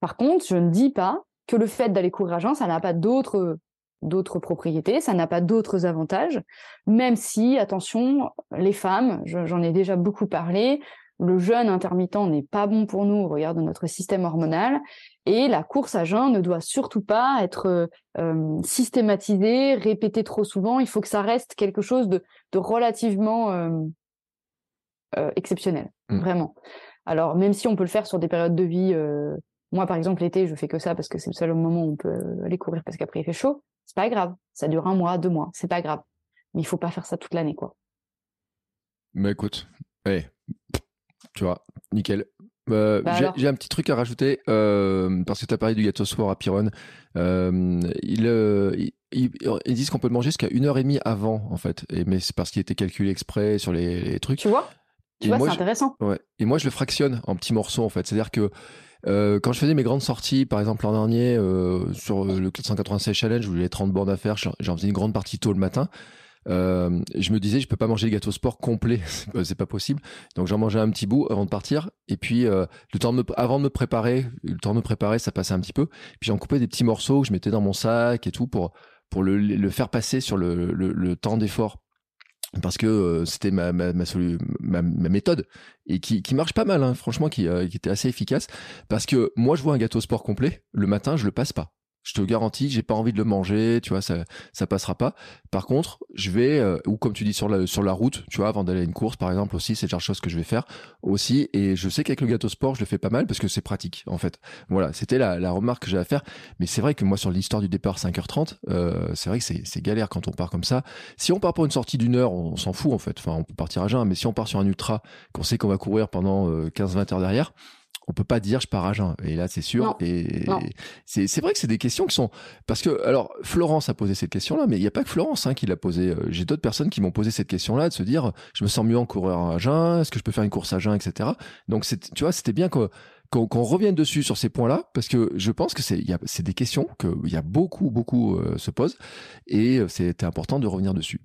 Par contre, je ne dis pas que le fait d'aller courir à jeun, ça n'a pas d'autres d'autres propriétés, ça n'a pas d'autres avantages, même si, attention, les femmes, je- j'en ai déjà beaucoup parlé, le jeûne intermittent n'est pas bon pour nous au regard de notre système hormonal, et la course à jeun ne doit surtout pas être euh, systématisée, répétée trop souvent, il faut que ça reste quelque chose de, de relativement euh, euh, exceptionnel, Mm. vraiment. Alors, même si on peut le faire sur des périodes de vie euh, moi, par exemple, l'été, je fais que ça parce que c'est le seul moment où on peut aller courir parce qu'après il fait chaud. C'est pas grave. Ça dure un mois, deux mois. C'est pas grave. Mais il faut pas faire ça toute l'année, quoi. Mais écoute, eh, tu vois, nickel. Euh, Bah j'ai j'ai un petit truc à rajouter euh, parce que tu as parlé du gâteau soir à Piron. Euh, ils, euh, ils, disent qu'on peut le manger jusqu'à une heure et demie avant, en fait. Et, mais c'est parce qu'il était calculé exprès sur les, les trucs. Tu vois? Tu Et vois, c'est je- intéressant. Ouais. Et moi, je le fractionne en petits morceaux, en fait. C'est-à-dire que quand je faisais mes grandes sorties, par exemple l'an dernier, sur le 496 Challenge, où j'avais 30 bornes à faire, j'en faisais une grande partie tôt le matin. Euh, je me disais, je peux pas manger le gâteau sport complet, c'est pas- possible. Donc j'en mangeais un petit bout avant de partir. Et puis euh, le temps avant de me préparer, le temps de préparer, ça passait un petit peu. Puis j'en coupais des petits morceaux que je mettais dans mon sac et tout pour le, faire passer sur le, temps d'effort parce que euh, c'était ma, méthode et qui, marche pas mal, hein, franchement, qui, qui était assez efficace. Parce que moi, je vois un gâteau sport complet, le matin, je le passe pas. Je te garantis, j'ai pas envie de le manger, tu vois, ça, ça passera pas. Par contre, je vais, euh, ou comme tu dis sur la, sur la route, tu vois, avant d'aller à une course, par exemple, aussi, c'est le genre de choses que je vais faire aussi. Et je sais qu'avec le gâteau sport, je le fais pas mal parce que c'est pratique, en fait. Voilà, c'était la, la remarque que j'ai à faire. Mais c'est vrai que moi, sur l'histoire du départ 5h30, euh, c'est vrai que c'est, galère quand on part comme ça. Si on part pour une sortie d'une heure, on s'en fout, en fait. Enfin, on peut partir à jeun, mais si on part sur un ultra, qu'on sait qu'on va courir pendant euh, 15-20 heures derrière, on peut pas dire je pars à jeun. Et là, c'est sûr. Non. Et c'est vrai que c'est des questions qui sont parce que alors Florence a posé cette question-là, mais il n'y a pas que Florence hein, qui l'a posé. Euh, J'ai d'autres personnes qui m'ont posé cette question-là de se dire je me sens mieux en coureur à jeun, est-ce que je peux faire une course à jeun, etc. Donc tu vois c'était bien que qu'on revienne dessus sur ces points-là parce que je pense que c'est il y a c'est des questions que il y a beaucoup beaucoup euh, se posent et euh, c'était important de revenir dessus.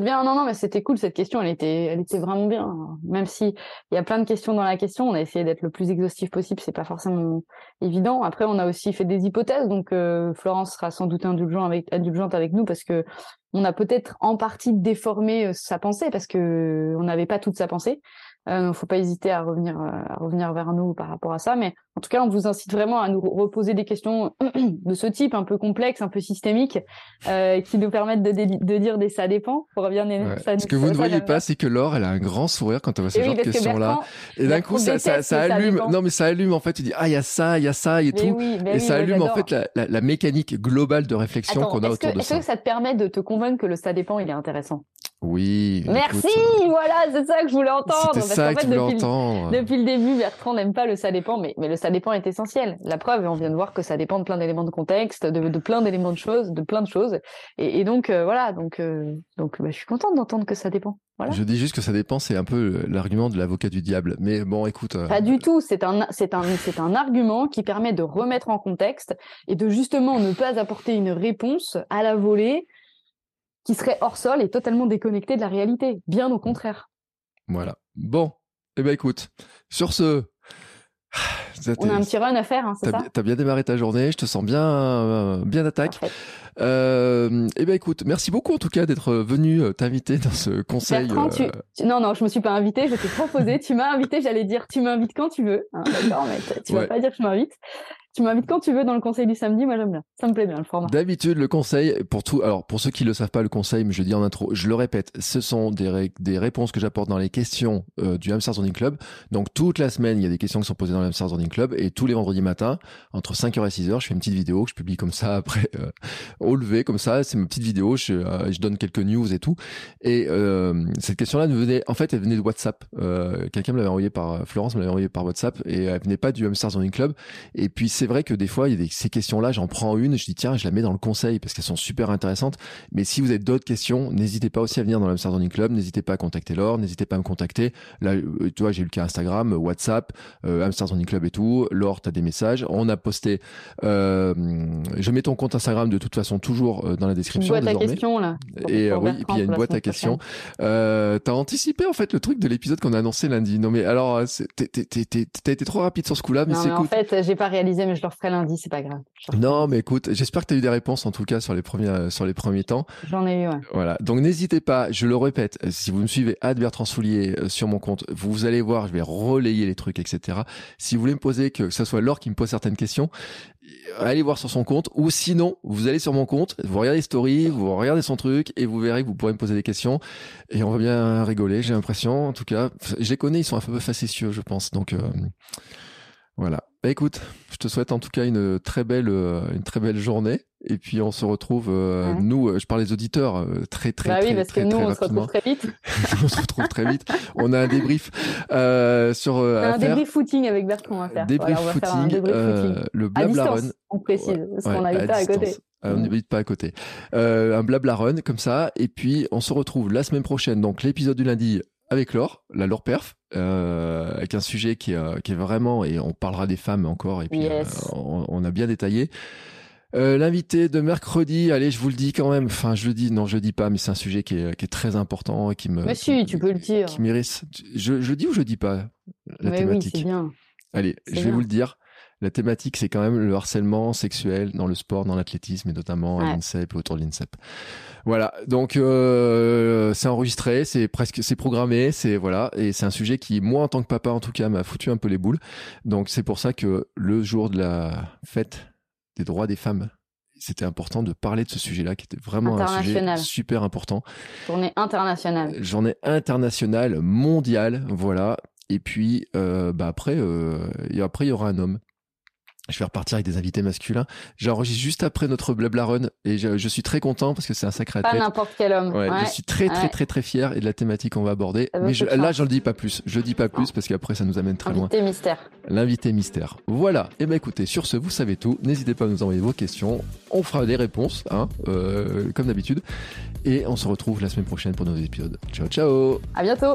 Bien, non, mais c'était cool cette question, elle était, elle vraiment bien. Même si il y a plein de questions dans la question, on a essayé d'être le plus exhaustif possible, c'est pas forcément évident. Après, on a aussi fait des hypothèses, donc euh, Florence sera sans doute indulgente avec nous parce que on a peut-être en partie déformé sa pensée parce que on n'avait pas toute sa pensée. Il ne faut pas hésiter à revenir, à revenir vers nous par rapport à ça. Mais en tout cas, on vous incite vraiment à nous reposer des questions de ce type, un peu complexes, un peu systémiques, euh, qui nous permettent de, de, dire des ça dépend pour bien ouais. ça, Ce que vous ne voyez pas, c'est que Laure, elle a un grand sourire quand elle voit ce genre de questions-là. Et d'un coup, ça, ça, ça allume. non, mais ça allume en fait. Tu dis ah, il y a ça, il y a ça et tout. et ça allume en fait la, la, la, mécanique globale de réflexion qu'on a autour que, de ça. Est-ce que ça te permet de te convaincre que le ça dépend, il est intéressant? Oui. Merci, voilà, c'est ça que je voulais entendre. C'était ça que fait, depuis, entendre. Depuis le début, Bertrand n'aime pas le ça dépend, mais, mais le ça dépend est essentiel. La preuve, on vient de voir que ça dépend de plein d'éléments de contexte, de, de plein d'éléments de choses, de plein de choses. Et, et donc, euh, voilà, donc, euh, donc bah, je suis contente d'entendre que ça dépend. Voilà. Je dis juste que ça dépend, c'est un peu l'argument de l'avocat du diable. Mais bon, écoute. Euh... Pas du tout. C'est un, c'est un, c'est un argument qui permet de remettre en contexte et de justement ne pas apporter une réponse à la volée qui serait hors sol et totalement déconnecté de la réalité. Bien au contraire. Voilà. Bon. Eh ben, écoute. Sur ce, on a un petit run à faire, hein, c'est ça T'as bien démarré ta journée, je te sens bien, euh, bien d'attaque. Euh, eh ben écoute, merci beaucoup en tout cas d'être venu euh, t'inviter dans ce conseil. Bertrand, tu, tu, non, non, je me suis pas invité, je t'ai proposé. tu m'as invité, j'allais dire, tu m'invites quand tu veux. Hein, D'accord, mais tu ouais. vas pas dire que je m'invite. Tu m'invites quand tu veux dans le conseil du samedi, moi j'aime bien. Ça me plaît bien le format. D'habitude, le conseil, pour tout, alors pour ceux qui le savent pas, le conseil, mais je dis en intro, je le répète, ce sont des, ré, des réponses que j'apporte dans les questions euh, du Hamster Zoning Club. Donc toute la semaine, il y a des questions qui sont posées dans le Hamster Zoning Club et tous les vendredis matins, entre 5h et 6h, je fais une petite vidéo que je publie comme ça après, euh, au lever, comme ça. C'est ma petite vidéo, je, euh, donne quelques news et tout. Et cette question-là venait, en fait, elle venait de WhatsApp. Quelqu'un me l'avait envoyé par, Florence me l'avait envoyé par WhatsApp et elle venait pas du Hamster Zoning Club. Et puis c'est vrai que des fois, il y a des ces questions-là, j'en prends une, je dis tiens, je la mets dans le conseil parce qu'elles sont super intéressantes. Mais si vous avez d'autres questions, n'hésitez pas aussi à venir dans l'Hamster Zoning Club, n'hésitez pas à contacter Laure, n'hésitez pas à me contacter. Là, euh, tu vois, j'ai eu le cas Instagram, WhatsApp, euh, Zoning Club et tout. Laure, t'as des messages. On a posté, euh, je mets ton compte Instagram de toute façon toujours euh, dans la description. Une boîte désormais. à questions là. Et euh, oui, et puis il y a une boîte à questions. Euh, t'as anticipé en fait le truc de l'épisode qu'on a annoncé lundi. Non mais alors, t'as été trop rapide sur ce coup-là, mais c'est En fait, j'ai pas réalisé, mais je le referai lundi, c'est pas grave. Non, mais écoute, j'espère que tu as eu des réponses en tout cas sur les premiers sur les premiers temps. J'en ai eu. Ouais. Voilà. Donc n'hésitez pas, je le répète, si vous me suivez à Bertrand Soulier sur mon compte, vous allez voir, je vais relayer les trucs, etc. Si vous voulez me poser que ce soit Laure qui me pose certaines questions, allez voir sur son compte ou sinon vous allez sur mon compte, vous regardez les stories, vous regardez son truc et vous verrez que vous pourrez me poser des questions et on va bien rigoler. J'ai l'impression, en tout cas, je les connais, ils sont un peu facétieux, je pense. Donc euh, voilà. Bah écoute, je te souhaite en tout cas une très belle, une très belle journée. Et puis on se retrouve, euh, ouais. nous, je parle des auditeurs, euh, très très bah très, oui, parce très, que nous, très on se retrouve très vite. on se retrouve très vite. On a un débrief euh, sur On a un faire. débrief footing avec Bertrand à faire. Débrief Voilà, on va faire un footing, débrief euh, footing. le blabla run. on précise, parce Ouais, qu'on n'habite pas à côté. Euh, on n'habite pas à côté. Euh, un blabla run comme ça. Et puis on se retrouve la semaine prochaine. Donc l'épisode du lundi avec Laure, la Laure Perf, euh, avec un sujet qui, est, qui est vraiment, et on parlera des femmes encore, et puis Yes. euh, on, on a bien détaillé. Euh, L'invité de mercredi, allez, je vous le dis quand même. Enfin, je le dis, non, je le dis pas, mais c'est un sujet qui est, qui est très important et qui me. Mais si, tu peux le dire. Qui mérite. Je, je le dis ou je le dis pas la Mais thématique? bien. Allez, je vais bien. vous le dire. La thématique, c'est quand même le harcèlement sexuel dans le sport, dans l'athlétisme et notamment à l'INSEP et autour de l'INSEP. Voilà. Donc, euh, c'est enregistré, c'est presque, c'est programmé, c'est voilà, et c'est un sujet qui, moi, en tant que papa, en tout cas, m'a foutu un peu les boules. Donc, c'est pour ça que le jour de la fête des droits des femmes, c'était important de parler de ce sujet-là, qui était vraiment un sujet super important. Tournée internationale. Journée internationale, mondiale, voilà. Et puis, euh, bah après, euh, et après, il y aura un homme. Je vais repartir avec des invités masculins. J'enregistre juste après notre blabla run et je, je suis très content parce que c'est un sacré Pas athlète. n'importe quel homme. Ouais, Ouais. je suis très très ouais. très très fier et de la thématique qu'on va aborder. Mais je, là, je le dis pas plus. Je dis pas plus parce qu'après ça nous amène très loin. Invité mystère. L'invité mystère. Voilà. Et ben écoutez, sur ce, vous savez tout. N'hésitez pas à nous envoyer vos questions. On fera des réponses, hein, euh, comme d'habitude. Et on se retrouve la semaine prochaine pour nos épisodes. Ciao ciao. À bientôt.